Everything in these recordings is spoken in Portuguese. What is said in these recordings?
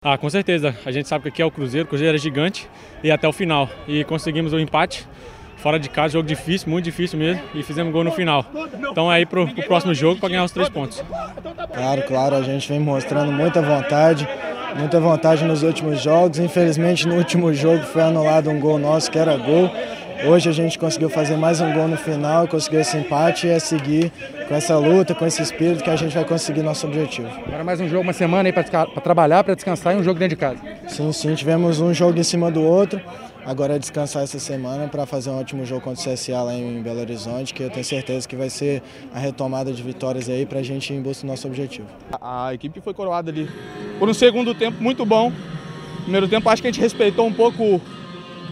Ah, com certeza. A gente sabe que aqui é o Cruzeiro, o Cruzeiro é gigante e até o final. E conseguimos o empate. Fora de casa, jogo difícil, muito difícil mesmo, e fizemos gol no final. Então aí pro, pro próximo jogo para ganhar os três pontos. Claro, claro, a gente vem mostrando muita vontade, muita vontade nos últimos jogos. Infelizmente no último jogo foi anulado um gol nosso que era gol. Hoje a gente conseguiu fazer mais um gol no final, conseguiu esse empate e é seguir com essa luta, com esse espírito que a gente vai conseguir nosso objetivo. Agora mais um jogo, uma semana aí para trabalhar, para descansar e um jogo dentro de casa. Sim, sim, tivemos um jogo em cima do outro. Agora é descansar essa semana para fazer um ótimo jogo contra o CSA lá em Belo Horizonte, que eu tenho certeza que vai ser a retomada de vitórias aí para a gente ir em busca do nosso objetivo. A equipe foi coroada ali por um segundo tempo muito bom. Primeiro tempo acho que a gente respeitou um pouco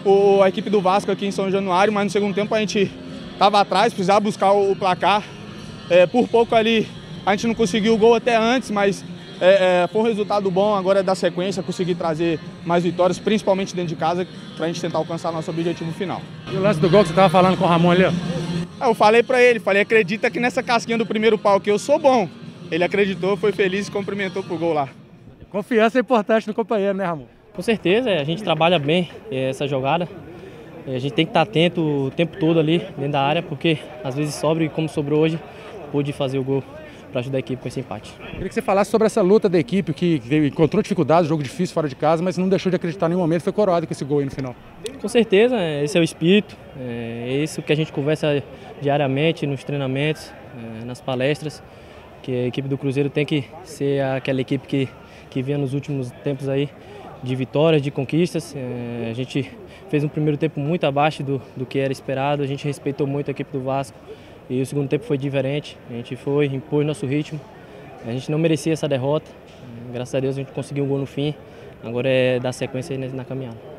o, a equipe do Vasco aqui em São Januário, mas no segundo tempo a gente estava atrás, precisava buscar o, o placar. É, por pouco ali a gente não conseguiu o gol até antes, mas é, é, foi um resultado bom agora da sequência, conseguir trazer mais vitórias, principalmente dentro de casa, para a gente tentar alcançar nosso objetivo final. E o lance do gol que você estava falando com o Ramon ali? Ó. Eu falei para ele, falei, acredita que nessa casquinha do primeiro pau que eu sou bom. Ele acreditou, foi feliz e cumprimentou pro gol lá. Confiança é importante no companheiro, né, Ramon? Com certeza, a gente trabalha bem eh, essa jogada. Eh, a gente tem que estar atento o tempo todo ali dentro da área, porque às vezes sobra e como sobrou hoje, pôde fazer o gol para ajudar a equipe com esse empate. Queria que você falasse sobre essa luta da equipe que encontrou dificuldades, jogo difícil fora de casa, mas não deixou de acreditar em nenhum momento, foi coroado com esse gol aí no final. Com certeza, esse é o espírito, é isso que a gente conversa diariamente nos treinamentos, nas palestras, que a equipe do Cruzeiro tem que ser aquela equipe que, que vinha nos últimos tempos aí de vitórias, de conquistas. É, a gente fez um primeiro tempo muito abaixo do, do que era esperado, a gente respeitou muito a equipe do Vasco e o segundo tempo foi diferente. A gente foi, impôs nosso ritmo. A gente não merecia essa derrota. Graças a Deus a gente conseguiu um gol no fim. Agora é dar sequência na caminhada.